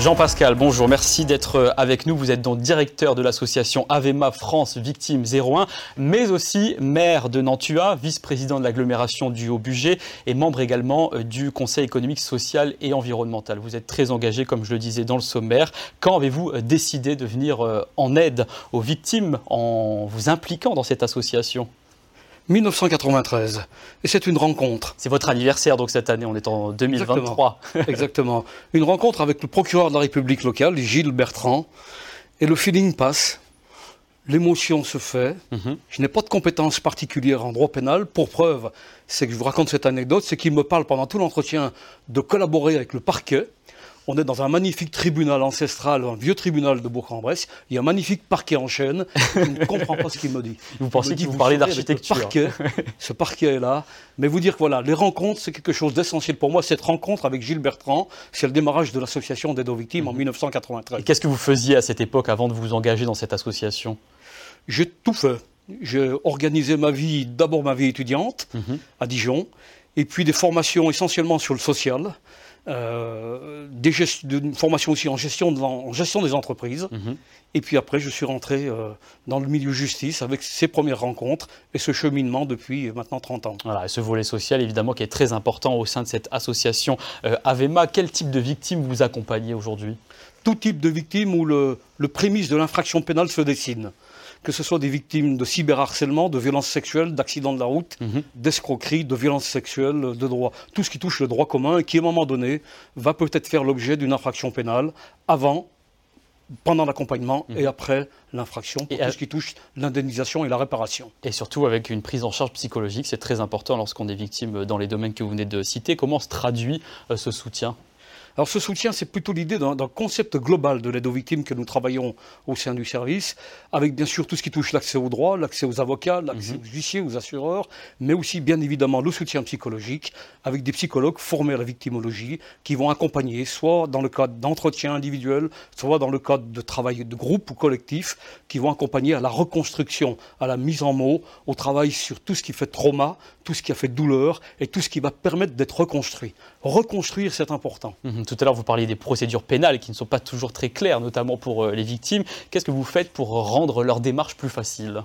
Jean-Pascal, bonjour, merci d'être euh, avec nous. Vous êtes donc directeur de l'association Avema France Victimes 01, mais aussi maire de Nantua, vice-président de l'agglomération du Haut-Buget et membre également euh, du Conseil économique, social et environnemental. Vous êtes très engagé, comme je le disais dans le sommaire. Quand avez-vous euh, décidé de venir en aide aux victimes en vous impliquant dans cette association? 1993. Et c'est une rencontre. C'est votre anniversaire, donc cette année, on est en 2023. Exactement. Une rencontre avec le procureur de la République locale, Gilles Bertrand. Et le feeling passe, l'émotion se fait. Mhm. Je n'ai pas de compétences particulières en droit pénal. Pour preuve, c'est que je vous raconte cette anecdote, c'est qu'il me parle pendant tout l'entretien de collaborer avec le parquet on est dans un magnifique tribunal ancestral, un vieux tribunal de Bourg-en-Bresse. Il y a un magnifique parquet en chaîne. Je ne comprends pas ce qu'il me dit. Vous pensez qu'il vous, parlait d'architecture Ce parquet est là. Mais vous dire que voilà, les rencontres, c'est quelque chose d'essentiel pour moi. Cette rencontre avec Gilles Bertrand, c'est le démarrage de l'association d'aide aux victimes en 1993. Et qu'est-ce que vous faisiez à cette époque avant de vous engager dans cette association? J'ai tout fait. J'ai organisé ma vie, d'abord ma vie étudiante mhm. à Dijon, et puis des formations essentiellement sur le social. Euh, des une formation aussi en gestion, en gestion des entreprises. Mhm. Et puis après, je suis rentré euh, dans le milieu justice avec ces premières rencontres et ce cheminement depuis maintenant 30 ans. Voilà, et ce volet social, évidemment, qui est très important au sein de cette association euh, Avema. Quel type de victimes vous accompagnez aujourd'hui? Tout type de victimes où le, le prémisse de l'infraction pénale se dessine que ce soit des victimes de cyberharcèlement, de violences sexuelles, d'accidents de la route, mhm. d'escroqueries, de violences sexuelles, de droit. Tout ce qui touche le droit commun et qui, à un moment donné, va peut-être faire l'objet d'une infraction pénale avant, pendant l'accompagnement mhm. et après l'infraction, pour tout ce qui touche l'indemnisation et la réparation. Et surtout avec une prise en charge psychologique, c'est très important lorsqu'on est victime dans les domaines que vous venez de citer. Comment se traduit euh, ce soutien? Alors ce soutien, c'est plutôt l'idée d'un concept global de l'aide aux victimes que nous travaillons au sein du service, avec bien sûr tout ce qui touche l'accès aux droits, l'accès aux avocats, l'accès mhm. aux huissiers, aux assureurs, mais aussi bien évidemment le soutien psychologique, avec des psychologues formés à la victimologie, qui vont accompagner, soit dans le cadre d'entretien individuel, soit dans le cadre de travail de groupe ou collectif, qui vont accompagner à la reconstruction, à la mise en mots, au travail sur tout ce qui fait trauma, tout ce qui a fait douleur et tout ce qui va permettre d'être reconstruit. Reconstruire, c'est important. Mhm. Tout à l'heure, vous parliez des procédures pénales qui ne sont pas toujours très claires, notamment pour euh, les victimes. Qu'est-ce que vous faites pour rendre leur démarche plus facile?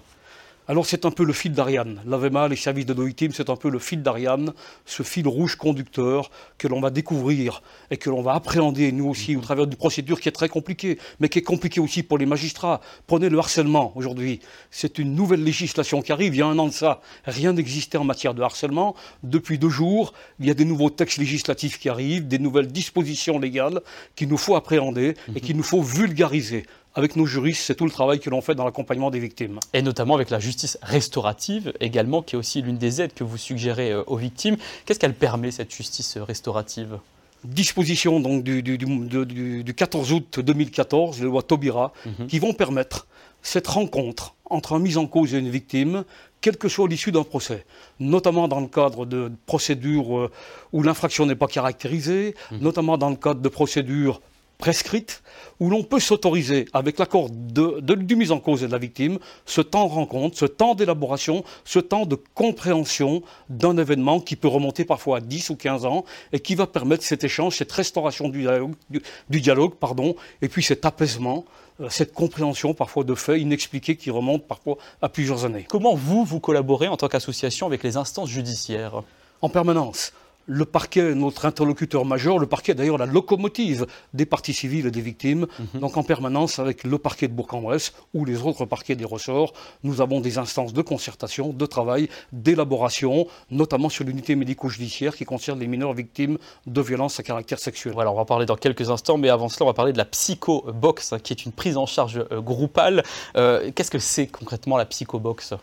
Alors c'est un peu le fil d'Ariane. L'AVEMA, les services de nos victimes, c'est un peu le fil d'Ariane, ce fil rouge conducteur que l'on va découvrir et que l'on va appréhender, nous aussi, au travers d'une procédure qui est très compliquée, mais qui est compliquée aussi pour les magistrats. Prenez le harcèlement aujourd'hui. C'est une nouvelle législation qui arrive. Il y a un an de ça, rien n'existait en matière de harcèlement. Depuis deux jours, il y a des nouveaux textes législatifs qui arrivent, des nouvelles dispositions légales qu'il nous faut appréhender et qu'il nous faut vulgariser avec nos juristes, c'est tout le travail que l'on fait dans l'accompagnement des victimes. Et notamment avec la justice restaurative également, qui est aussi l'une des aides que vous suggérez euh, aux victimes. Qu'est-ce qu'elle permet, cette justice restaurative? Disposition donc, du, du, 14 août 2014, la loi Taubira, qui vont permettre cette rencontre entre un mise en cause et une victime, quelle que soit l'issue d'un procès, notamment dans le cadre de procédures euh, où l'infraction n'est pas caractérisée, mhm. notamment dans le cadre de procédures prescrite, où l'on peut s'autoriser, avec l'accord de, du mise en cause et de la victime, ce temps de rencontre, ce temps d'élaboration, ce temps de compréhension d'un événement qui peut remonter parfois à 10 ou 15 ans et qui va permettre cet échange, cette restauration du dialogue, du, dialogue pardon, et puis cet apaisement euh, cette compréhension parfois de faits inexpliqués qui remontent parfois à plusieurs années. Comment vous, vous collaborez en tant qu'association avec les instances judiciaires? En permanence. Le parquet est notre interlocuteur majeur. Le parquet est d'ailleurs la locomotive des parties civiles et des victimes. Mhm. Donc en permanence avec le parquet de Bourg-en-Bresse ou les autres parquets des ressorts, nous avons des instances de concertation, de travail, d'élaboration, notamment sur l'unité médico-judiciaire qui concerne les mineurs victimes de violences à caractère sexuel. Voilà, on va parler dans quelques instants, mais avant cela, on va parler de la psychobox, qui est une prise en charge euh, groupale. Euh, qu'est-ce que c'est concrètement la psychobox?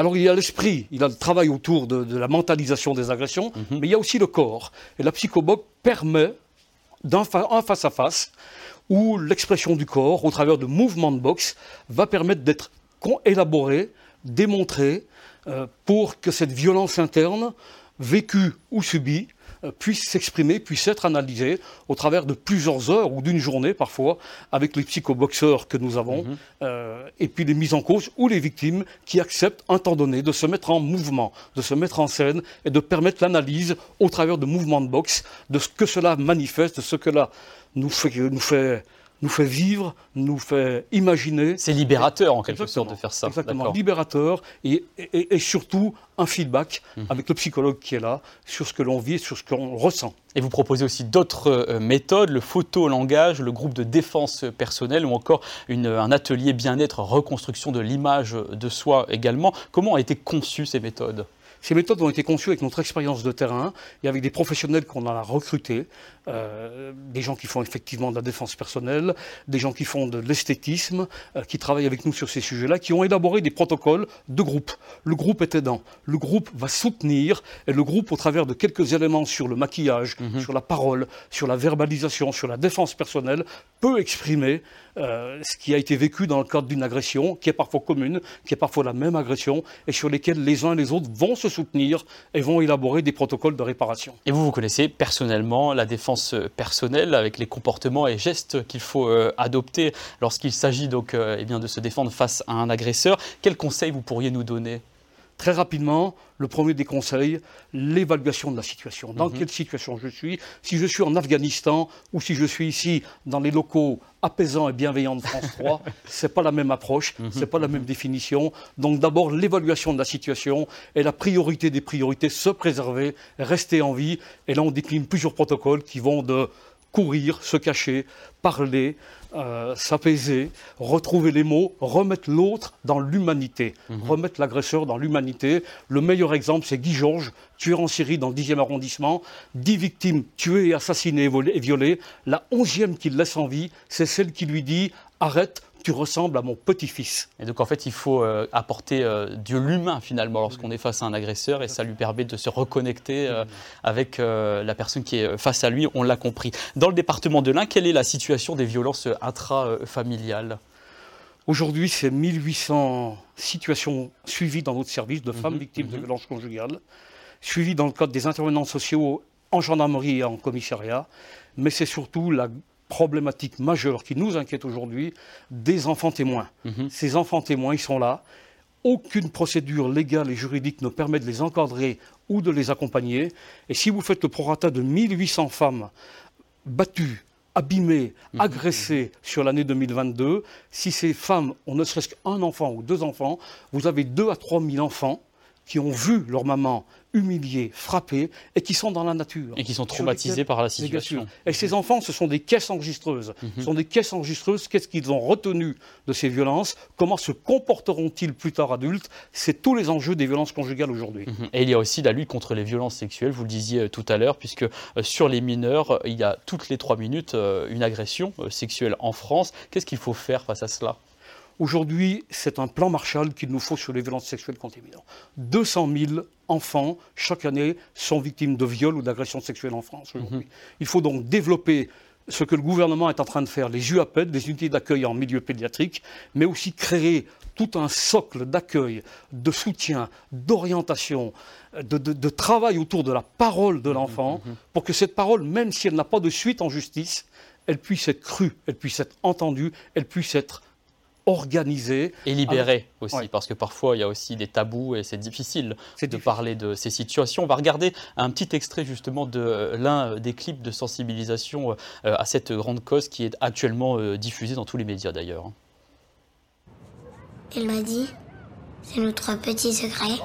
Alors il y a l'esprit, il y a le travail autour de, la mentalisation des agressions, mhm. mais il y a aussi le corps. Et la psychobox permet d'un face à face où l'expression du corps, au travers de mouvements de boxe, va permettre d'être élaboré, démontré, euh, pour que cette violence interne, vécue ou subie, puisse s'exprimer, puisse être analysé au travers de plusieurs heures ou d'une journée parfois avec les psychoboxeurs que nous avons, mhm. euh, et puis les mises en cause ou les victimes qui acceptent un temps donné de se mettre en mouvement, de se mettre en scène et de permettre l'analyse au travers de mouvements de boxe, de ce que cela manifeste, de ce que cela nous fait, nous fait nous fait vivre, nous fait imaginer. C'est libérateur en quelque sorte de faire ça. Exactement, libérateur et, et, surtout un feedback mhm. avec le psychologue qui est là sur ce que l'on vit, sur ce qu'on ressent. Et vous proposez aussi d'autres euh, méthodes, le photo-langage, le groupe de défense personnelle ou encore une, un atelier bien-être, reconstruction de l'image de soi également. Comment ont été conçues ces méthodes? Ces méthodes ont été conçues avec notre expérience de terrain et avec des professionnels qu'on a recrutés, euh, des gens qui font effectivement de la défense personnelle, des gens qui font de l'esthétisme, euh, qui travaillent avec nous sur ces sujets-là, qui ont élaboré des protocoles de groupe. Le groupe est aidant. Le groupe va soutenir et le groupe, au travers de quelques éléments sur le maquillage, mhm. sur la parole, sur la verbalisation, sur la défense personnelle, peut exprimer euh, ce qui a été vécu dans le cadre d'une agression, qui est parfois commune, qui est parfois la même agression, et sur lesquels les uns et les autres vont se soutenir et vont élaborer des protocoles de réparation. Et vous, vous connaissez personnellement la défense personnelle avec les comportements et gestes qu'il faut euh, adopter lorsqu'il s'agit donc euh, eh bien, de se défendre face à un agresseur. Quels conseils vous pourriez nous donner? Très rapidement, le premier des conseils, l'évaluation de la situation. Dans mhm. quelle situation je suis Si je suis en Afghanistan ou si je suis ici dans les locaux apaisants et bienveillants de France 3, c'est pas la même approche, mhm. c'est pas la même définition. Donc d'abord l'évaluation de la situation et la priorité des priorités, se préserver, rester en vie. Et là on décline plusieurs protocoles qui vont de courir, se cacher, parler, euh, s'apaiser, retrouver les mots, remettre l'autre dans l'humanité, mhm. remettre l'agresseur dans l'humanité. Le meilleur exemple, c'est Guy Georges, tué en Syrie dans le 10e arrondissement, dix victimes tuées, assassinées et violées. La onzième qu'il laisse en vie, c'est celle qui lui dit Arrête, tu ressembles à mon petit-fils. Et donc en fait, il faut euh, apporter euh, de l'humain finalement lorsqu'on est face à un agresseur et ça lui permet de se reconnecter euh, avec la personne qui est face à lui, on l'a compris. Dans le département de l'Ain, quelle est la situation des violences intrafamiliales? Aujourd'hui, c'est 1800 situations suivies dans notre service de femmes mhm, victimes de mhm. violences conjugales, suivies dans le cadre des intervenants sociaux en gendarmerie et en commissariat, mais c'est surtout la problématique majeure qui nous inquiète aujourd'hui, des enfants témoins. Mhm. Ces enfants témoins, ils sont là. Aucune procédure légale et juridique ne permet de les encadrer ou de les accompagner. Et si vous faites le prorata de 1800 femmes battues, abîmées, mhm. agressées sur l'année 2022, si ces femmes ont ne serait-ce qu'un enfant ou deux enfants, vous avez 2 à 3 000 enfants qui ont vu leur maman humiliés, frappés, et qui sont dans la nature. Et qui sont traumatisés par la situation. Et ces enfants, ce sont des caisses enregistreuses. Mhm. Ce sont des caisses enregistreuses. Qu'est-ce qu'ils ont retenu de ces violences? Comment se comporteront-ils plus tard adultes? C'est tous les enjeux des violences conjugales aujourd'hui. Mhm. Et il y a aussi la lutte contre les violences sexuelles, vous le disiez euh, tout à l'heure, puisque euh, sur les mineurs, il y a toutes les trois minutes euh, une agression sexuelle en France. Qu'est-ce qu'il faut faire face à cela? Aujourd'hui, c'est un plan Marshall qu'il nous faut sur les violences sexuelles contre les mineurs. 200 000 enfants, chaque année, sont victimes de viols ou d'agressions sexuelles en France aujourd'hui. Mhm. Il faut donc développer ce que le gouvernement est en train de faire, les UAPED, les unités d'accueil en milieu pédiatrique, mais aussi créer tout un socle d'accueil, de soutien, d'orientation, de, travail autour de la parole de l'enfant, mhm, mhm. pour que cette parole, même si elle n'a pas de suite en justice, elle puisse être crue, elle puisse être entendue, elle puisse être organisé. Et libéré aussi, parce que parfois il y a aussi des tabous et c'est difficile de parler de ces situations. On va regarder un petit extrait justement de l'un des clips de sensibilisation euh, à cette grande cause qui est actuellement euh, diffusé dans tous les médias d'ailleurs. Il m'a dit, c'est nos trois petits secrets,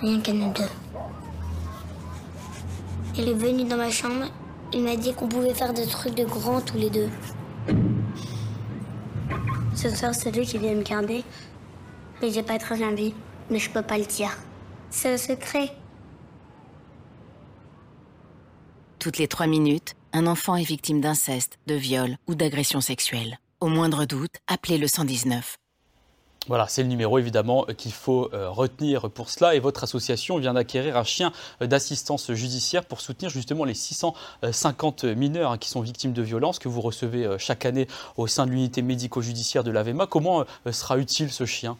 rien qu'à nous deux. Il est venu dans ma chambre, il m'a dit qu'on pouvait faire des trucs de grands tous les deux. Ce soir, c'est lui qui vient me garder. Mais j'ai pas très envie. Mais je peux pas le dire. C'est un secret. Toutes les trois minutes, un enfant est victime d'inceste, de viol ou d'agression sexuelle. Au moindre doute, appelez le 119. Voilà, c'est le numéro évidemment euh, qu'il faut euh, retenir pour cela. Et votre association vient d'acquérir un chien euh, d'assistance judiciaire pour soutenir justement les 650 mineurs hein, qui sont victimes de violences que vous recevez chaque année au sein de l'unité médico-judiciaire de l'AVEMA. Comment sera utile ce chien?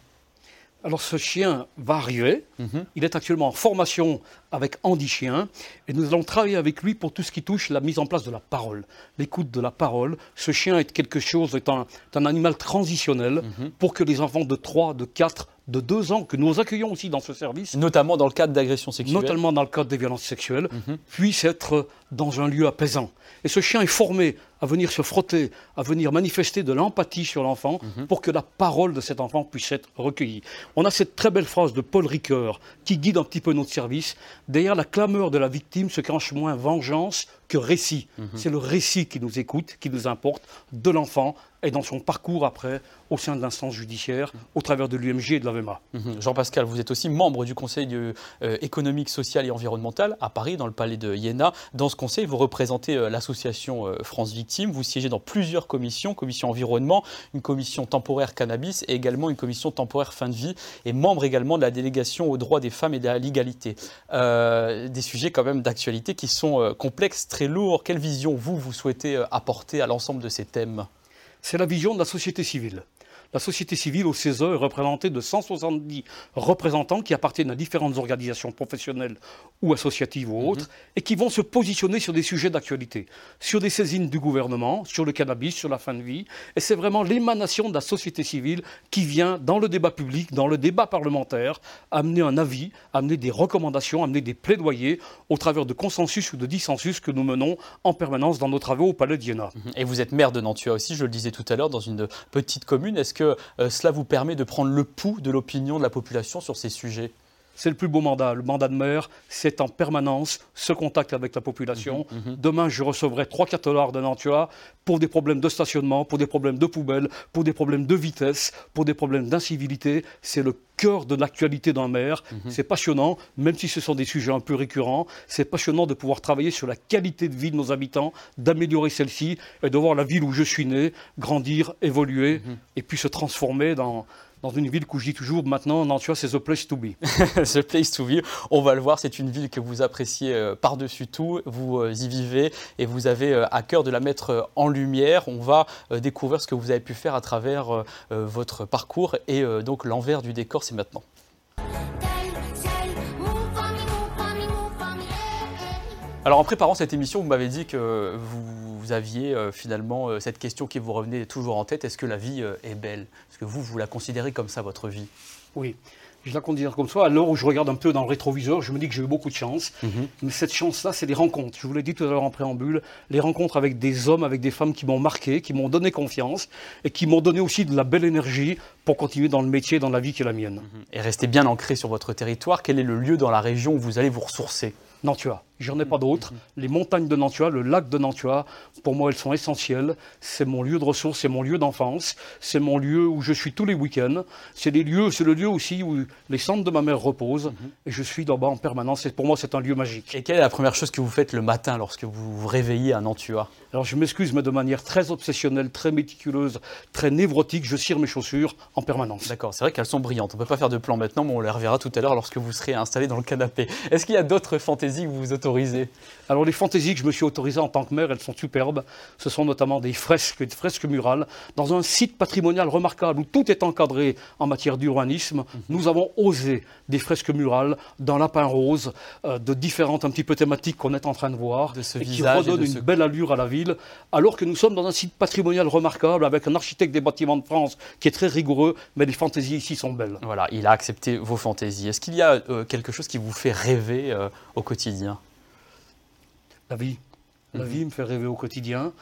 Alors ce chien va arriver, Mhm. il est actuellement en formation avec Andy Chien et nous allons travailler avec lui pour tout ce qui touche la mise en place de la parole, l'écoute de la parole. Ce chien est quelque chose, est un, est un animal transitionnel pour que les enfants de 3, de 4, de 2 ans que nous accueillons aussi dans ce service Notamment dans le cadre d'agressions sexuelles. notamment dans le cadre des violences sexuelles, Mhm. puisse être dans un lieu apaisant. Et ce chien est formé à venir se frotter, à venir manifester de l'empathie sur l'enfant Mhm. pour que la parole de cet enfant puisse être recueillie. On a cette très belle phrase de Paul Ricoeur qui guide un petit peu notre service. Derrière la clameur de la victime se cache moins vengeance que récit. Mhm. C'est le récit qui nous écoute, qui nous importe, de l'enfant et dans son parcours après au sein de l'instance judiciaire, au travers de l'UMG et de l'AVEMA. Mhm. Jean-Pascal, vous êtes aussi membre du Conseil euh, euh, économique, social et environnemental à Paris, dans le palais de Iéna. Dans ce conseil, vous représentez euh, l'association euh, France Victimes. Vous siégez dans plusieurs commissions, commission environnement, une commission temporaire cannabis et également une commission temporaire fin de vie, et membre également de la délégation aux droits des femmes et de la l'égalité. Des sujets quand même d'actualité qui sont complexes, très Quelle vision, vous, vous souhaitez euh, apporter à l'ensemble de ces thèmes? C'est la vision de la société civile. La société civile au CESE est représentée de 170 représentants qui appartiennent à différentes organisations professionnelles ou associatives ou autres, et qui vont se positionner sur des sujets d'actualité, sur des saisines du gouvernement, sur le cannabis, sur la fin de vie. Et c'est vraiment l'émanation de la société civile qui vient dans le débat public, dans le débat parlementaire, amener un avis, amener des recommandations, amener des plaidoyers au travers de consensus ou de dissensus que nous menons en permanence dans nos travaux au Palais d'Iéna. Et vous êtes maire de Nantua aussi, je le disais tout à l'heure, dans une petite commune. Est-ce que euh, cela vous permet de prendre le pouls de l'opinion de la population sur ces sujets? C'est le plus beau mandat. Le mandat de maire, c'est en permanence ce contact avec la population. Demain, je recevrai 3-4 dollars de Nantua pour des problèmes de stationnement, pour des problèmes de poubelle, pour des problèmes de vitesse, pour des problèmes d'incivilité. C'est le cœur de l'actualité d'un maire. C'est passionnant, même si ce sont des sujets un peu récurrents. C'est passionnant de pouvoir travailler sur la qualité de vie de nos habitants, d'améliorer celle-ci et de voir la ville où je suis né grandir, évoluer et puis se transformer dans, dans une ville où je dis toujours maintenant, Nantua, c'est the place to be. The Place to Be, on va le voir, c'est une ville que vous appréciez euh, par-dessus tout, vous euh, y vivez et vous avez euh, à cœur de la mettre en lumière. On va découvrir ce que vous avez pu faire à travers votre parcours et donc l'envers du décor, c'est maintenant. Alors en préparant cette émission, vous m'avez dit que vous, vous aviez euh, finalement euh, cette question qui vous revenait toujours en tête, est-ce que la vie euh, est belle? Est-ce que vous, vous la considérez comme ça, votre vie? Oui, je la considère comme ça. À l'heure où je regarde un peu dans le rétroviseur, je me dis que j'ai eu beaucoup de chance. Mhm. Mais cette chance-là, c'est les rencontres. Je vous l'ai dit tout à l'heure en préambule, les rencontres avec des hommes, avec des femmes qui m'ont marqué, qui m'ont donné confiance et qui m'ont donné aussi de la belle énergie pour continuer dans le métier, dans la vie qui est la mienne. Et restez bien ancré sur votre territoire. Quel est le lieu dans la région où vous allez vous ressourcer? Nantua. J'en ai pas d'autres. Les montagnes de Nantua, le lac de Nantua, pour moi, elles sont essentielles. C'est mon lieu de ressources, c'est mon lieu d'enfance, c'est mon lieu où je suis tous les week-ends. C'est les lieux, c'est le lieu aussi où les cendres de ma mère reposent. Et je suis là-bas en permanence. Et pour moi, c'est un lieu magique. Et quelle est la première chose que vous faites le matin lorsque vous vous réveillez à Nantua? Alors je m'excuse, mais de manière très obsessionnelle, très méticuleuse, très névrotique, je cire mes chaussures en permanence. D'accord, c'est vrai qu'elles sont brillantes. On ne peut pas faire de plan maintenant, mais on les reverra tout à l'heure lorsque vous serez installé dans le canapé. Est-ce qu'il y a d'autres fantaisies que vous vous autorisez Alors les fantaisies que je me suis autorisé en tant que maire, elles sont superbes. Ce sont notamment des fresques, des fresques murales. Dans un site patrimonial remarquable où tout est encadré en matière d'urbanisme, nous avons osé des fresques murales dans lapin rose, euh, de différentes un petit peu thématiques qu'on est en train de voir, De ce et qui redonnent une ce- belle allure à la ville, alors que nous sommes dans un site patrimonial remarquable avec un architecte des bâtiments de France qui est très rigoureux, mais les fantaisies ici sont belles. Voilà, il a accepté vos fantaisies. Est-ce qu'il y a euh, quelque chose qui vous fait rêver euh, au quotidien? La vie. La Mhm. vie me fait rêver au quotidien.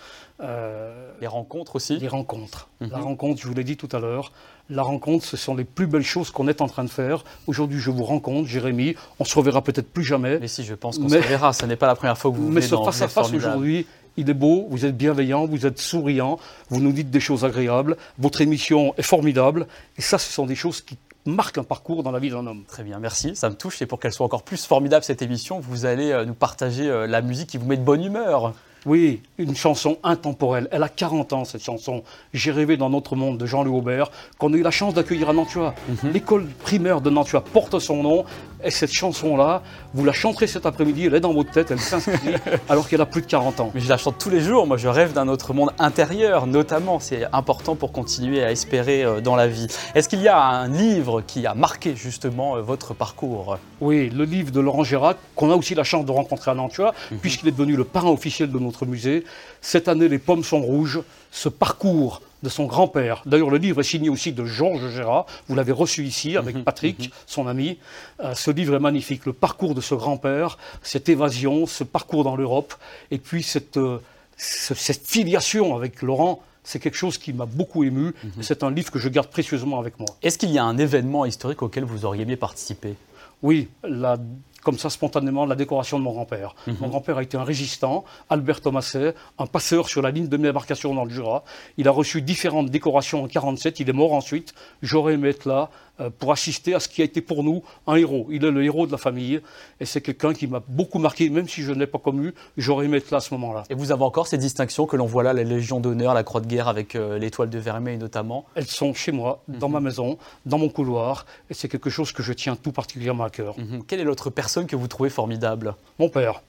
Euh, Les rencontres aussi Les rencontres. Mhm. La rencontre, je vous l'ai dit tout à l'heure, la rencontre, ce sont les plus belles choses qu'on est en train de faire. Aujourd'hui, je vous rencontre, Jérémy. On se reverra peut-être plus jamais. Mais si, je pense qu'on Mais- se verra. Ce n'est pas la première fois que vous Mais ce face à face aujourd'hui, il est beau, vous êtes bienveillant, vous êtes souriant, vous nous dites des choses agréables, votre émission est formidable. Et ça, ce sont des choses qui marquent un parcours dans la vie d'un homme. Très bien, merci. Ça me touche. Et pour qu'elle soit encore plus formidable, cette émission, vous allez euh, nous partager euh, la musique qui vous met de bonne humeur. Oui, une chanson intemporelle. Elle a 40 ans, cette chanson. J'ai rêvé dans notre monde de Jean-Louis Aubert, qu'on a eu la chance d'accueillir à Nantua. Mhm. L'école primaire de Nantua porte son nom. Et cette chanson-là, vous la chanterez cet après-midi, elle est dans votre tête, elle s'inscrit, alors qu'elle a plus de 40 ans. Mais je la chante tous les jours, moi je rêve d'un autre monde intérieur, notamment, c'est important pour continuer à espérer euh, dans la vie. Est-ce qu'il y a un livre qui a marqué justement euh, votre parcours? Oui, le livre de Laurent Gérard, qu'on a aussi la chance de rencontrer à Nantua, mhm. puisqu'il est devenu le parrain officiel de notre musée. Cette année, les pommes sont rouges, ce parcours de son grand-père. D'ailleurs, le livre est signé aussi de Georges Gérard. Vous l'avez reçu ici avec mhm, Patrick, mhm. son ami. Euh, ce livre est magnifique. Le parcours de ce grand-père, cette évasion, ce parcours dans l'Europe, et puis cette, euh, cette filiation avec Laurent. C'est quelque chose qui m'a beaucoup ému. Mhm. C'est un livre que je garde précieusement avec moi. Est-ce qu'il y a un événement historique auquel vous auriez aimé participer? Oui, la comme ça spontanément la décoration de mon grand-père. Mhm. Mon grand-père a été un résistant, Albert Thomaset, un passeur sur la ligne de débarcation dans le Jura. Il a reçu différentes décorations en 1947, il est mort ensuite. J'aurais aimé être là euh, pour assister à ce qui a été pour nous un héros. Il est le héros de la famille et c'est quelqu'un qui m'a beaucoup marqué, même si je ne l'ai pas connu, j'aurais aimé être là à ce moment-là. Et vous avez encore ces distinctions que l'on voit là, la Légion d'honneur, la Croix de guerre avec euh, l'étoile de Vermeil notamment? Elles sont chez moi, dans mhm. ma maison, dans mon couloir et c'est quelque chose que je tiens tout particulièrement à cœur. Mhm. Quelle est l'autre personne que vous trouvez formidable Mon père.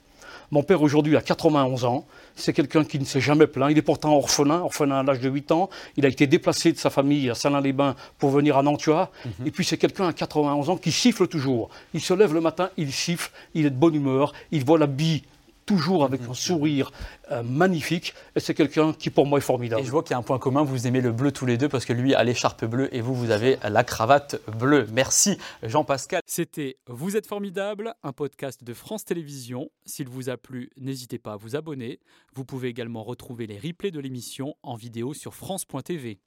Mon père aujourd'hui a 91 ans. C'est quelqu'un qui ne s'est jamais plaint. Il est pourtant orphelin, orphelin à l'âge de 8 ans. Il a été déplacé de sa famille à Salins-les-Bains pour venir à Nantua. Mhm. Et puis c'est quelqu'un à 91 ans qui siffle toujours. Il se lève le matin, il siffle, il est de bonne humeur, il voit la bille toujours avec un sourire euh, magnifique. Et c'est quelqu'un qui, pour moi, est formidable. Et je vois qu'il y a un point commun, vous aimez le bleu tous les deux, parce que lui a l'écharpe bleue et vous, vous avez la cravate bleue. Merci, Jean-Pascal. C'était Vous êtes formidable, un podcast de France Télévisions. S'il vous a plu, n'hésitez pas à vous abonner. Vous pouvez également retrouver les replays de l'émission en vidéo sur France.tv.